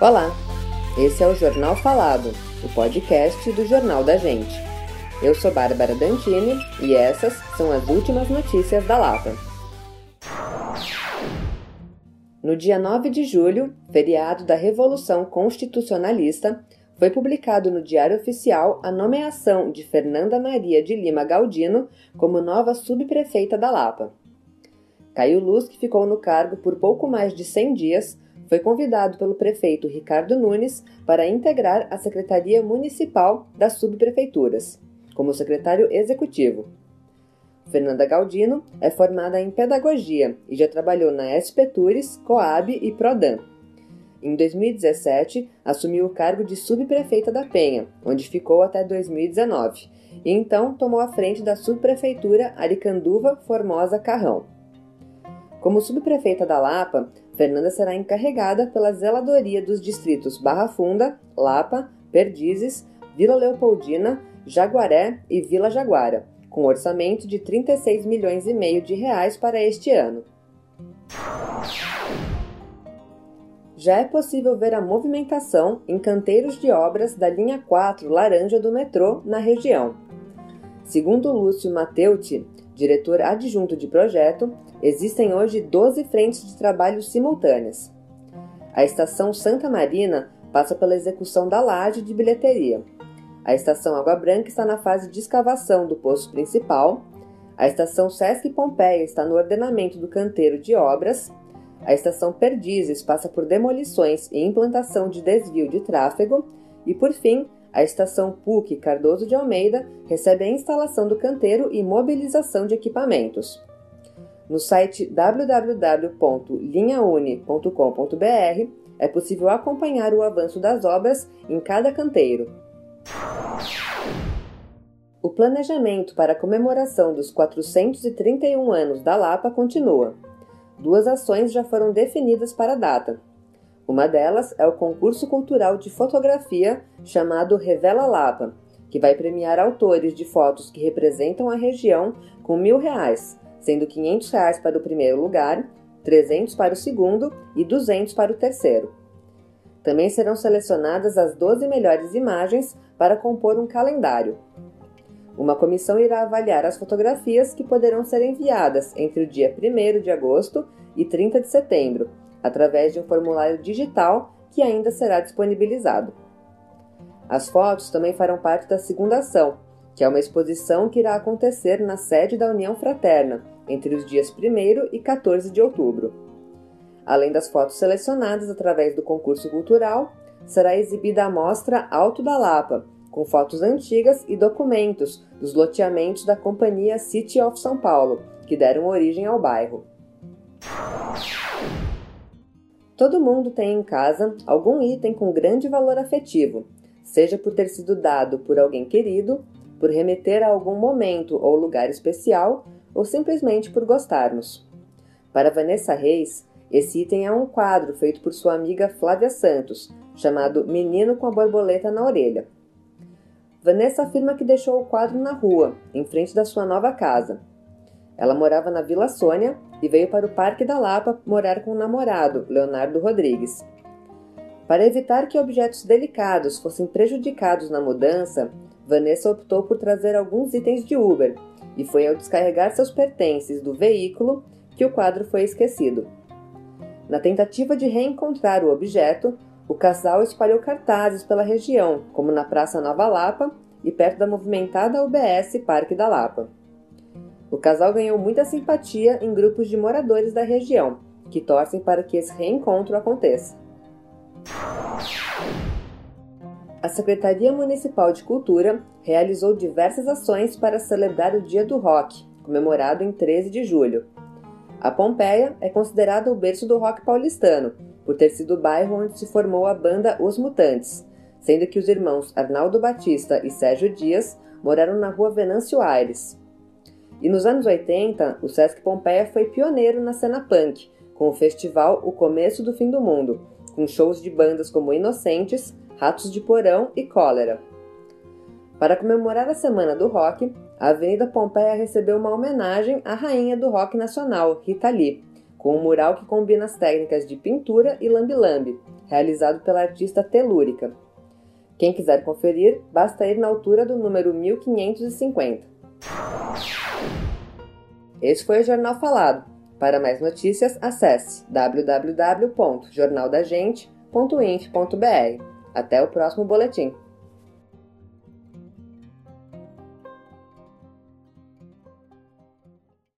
Olá, esse é o Jornal Falado, o podcast do Jornal da Gente. Eu sou Bárbara Dantini e essas são as últimas notícias da Lapa. No dia 9 de julho, feriado da Revolução Constitucionalista, foi publicado no Diário Oficial a nomeação de Fernanda Maria de Lima Galdino como nova subprefeita da Lapa. Caio Luz, que ficou no cargo por pouco mais de 100 dias, foi convidado pelo prefeito Ricardo Nunes para integrar a Secretaria Municipal das Subprefeituras, como secretário executivo. Fernanda Galdino é formada em Pedagogia e já trabalhou na Espetures, Coab e Prodan. Em 2017, assumiu o cargo de subprefeita da Penha, onde ficou até 2019, e então tomou a frente da subprefeitura Aricanduva Formosa Carrão. Como subprefeita da Lapa, Fernanda será encarregada pela zeladoria dos distritos Barra Funda, Lapa, Perdizes, Vila Leopoldina, Jaguaré e Vila Jaguara, com orçamento de 36 milhões e meio de reais para este ano. Já é possível ver a movimentação em canteiros de obras da linha 4 laranja do metrô na região. Segundo Lúcio Mateucci, diretor adjunto de projeto, existem hoje 12 frentes de trabalho simultâneas. A estação Santa Marina passa pela execução da laje de bilheteria. A estação Água Branca está na fase de escavação do poço principal. A estação Sesc Pompeia está no ordenamento do canteiro de obras. A estação Perdizes passa por demolições e implantação de desvio de tráfego. E, por fim, a estação PUC Cardoso de Almeida recebe a instalação do canteiro e mobilização de equipamentos. No site www.linhaune.com.br é possível acompanhar o avanço das obras em cada canteiro. O planejamento para a comemoração dos 431 anos da Lapa continua. Duas ações já foram definidas para a data. Uma delas é o concurso cultural de fotografia chamado Revela Lapa, que vai premiar autores de fotos que representam a região com mil reais, sendo 500 reais para o primeiro lugar, 300 para o segundo e 200 para o terceiro. Também serão selecionadas as 12 melhores imagens para compor um calendário. Uma comissão irá avaliar as fotografias que poderão ser enviadas entre o dia 1 de agosto e 30 de setembro, através de um formulário digital que ainda será disponibilizado. As fotos também farão parte da segunda ação, que é uma exposição que irá acontecer na sede da União Fraterna, entre os dias 1 e 14 de outubro. Além das fotos selecionadas através do concurso cultural, será exibida a mostra Alto da Lapa, com fotos antigas e documentos dos loteamentos da companhia City of São Paulo, que deram origem ao bairro. Todo mundo tem em casa algum item com grande valor afetivo, seja por ter sido dado por alguém querido, por remeter a algum momento ou lugar especial, ou simplesmente por gostarmos. Para Vanessa Reis, esse item é um quadro feito por sua amiga Flávia Santos, chamado Menino com a Borboleta na Orelha. Vanessa afirma que deixou o quadro na rua, em frente da sua nova casa. Ela morava na Vila Sônia e veio para o Parque da Lapa morar com o namorado, Leonardo Rodrigues. Para evitar que objetos delicados fossem prejudicados na mudança, Vanessa optou por trazer alguns itens de Uber e foi ao descarregar seus pertences do veículo que o quadro foi esquecido. Na tentativa de reencontrar o objeto, o casal espalhou cartazes pela região, como na Praça Nova Lapa e perto da movimentada UBS Parque da Lapa. O casal ganhou muita simpatia em grupos de moradores da região, que torcem para que esse reencontro aconteça. A Secretaria Municipal de Cultura realizou diversas ações para celebrar o Dia do Rock, comemorado em 13 de julho. A Pompeia é considerada o berço do rock paulistano, por ter sido o bairro onde se formou a banda Os Mutantes, sendo que os irmãos Arnaldo Batista e Sérgio Dias moraram na rua Venâncio Aires, e nos anos 80, o Sesc Pompeia foi pioneiro na cena punk, com o festival O Começo do Fim do Mundo, com shows de bandas como Inocentes, Ratos de Porão e Cólera. Para comemorar a Semana do Rock, a Avenida Pompeia recebeu uma homenagem à rainha do rock nacional, Rita Lee, com um mural que combina as técnicas de pintura e lambe-lambe, realizado pela artista telúrica. Quem quiser conferir, basta ir na altura do número 1550. Esse foi o Jornal Falado. Para mais notícias, acesse www.jornaldagente.inf.br. Até o próximo boletim.